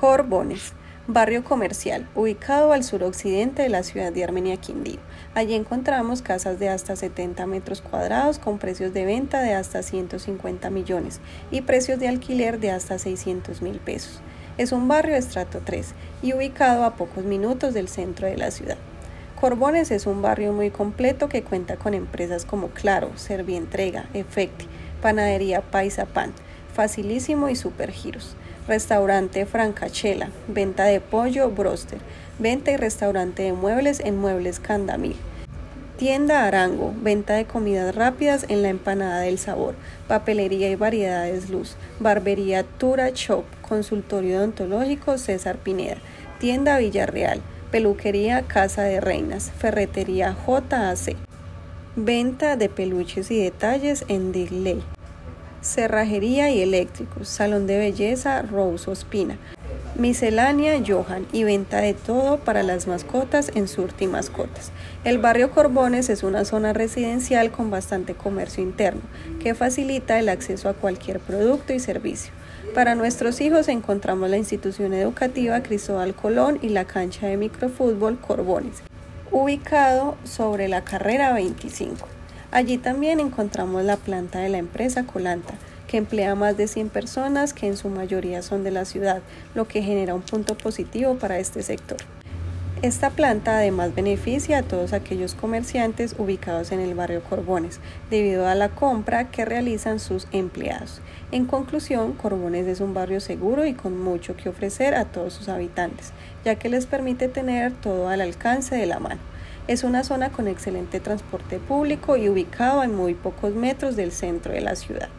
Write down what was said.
Corbones, barrio comercial, ubicado al suroccidente de la ciudad de Armenia Quindío. Allí encontramos casas de hasta 70 metros cuadrados con precios de venta de hasta 150 millones y precios de alquiler de hasta 600 mil pesos. Es un barrio estrato 3 y ubicado a pocos minutos del centro de la ciudad. Corbones es un barrio muy completo que cuenta con empresas como Claro, Servientrega, Efecti, Panadería Paisa Pan, Facilísimo y Supergiros restaurante Francachela, venta de pollo Broster, venta y restaurante de muebles en Muebles Candamil. Tienda Arango, venta de comidas rápidas en la empanada del sabor, papelería y variedades luz, barbería Tura Shop, consultorio odontológico César Pineda, tienda Villarreal, peluquería Casa de Reinas, ferretería JAC, venta de peluches y detalles en Digley cerrajería y eléctricos, salón de belleza Rose Ospina, miscelánea Johan y venta de todo para las mascotas en Surti Mascotas. El barrio Corbones es una zona residencial con bastante comercio interno que facilita el acceso a cualquier producto y servicio. Para nuestros hijos encontramos la institución educativa Cristóbal Colón y la cancha de microfútbol Corbones, ubicado sobre la carrera 25. Allí también encontramos la planta de la empresa Colanta, que emplea más de 100 personas que en su mayoría son de la ciudad, lo que genera un punto positivo para este sector. Esta planta además beneficia a todos aquellos comerciantes ubicados en el barrio Corbones, debido a la compra que realizan sus empleados. En conclusión, Corbones es un barrio seguro y con mucho que ofrecer a todos sus habitantes, ya que les permite tener todo al alcance de la mano. Es una zona con excelente transporte público y ubicado a muy pocos metros del centro de la ciudad.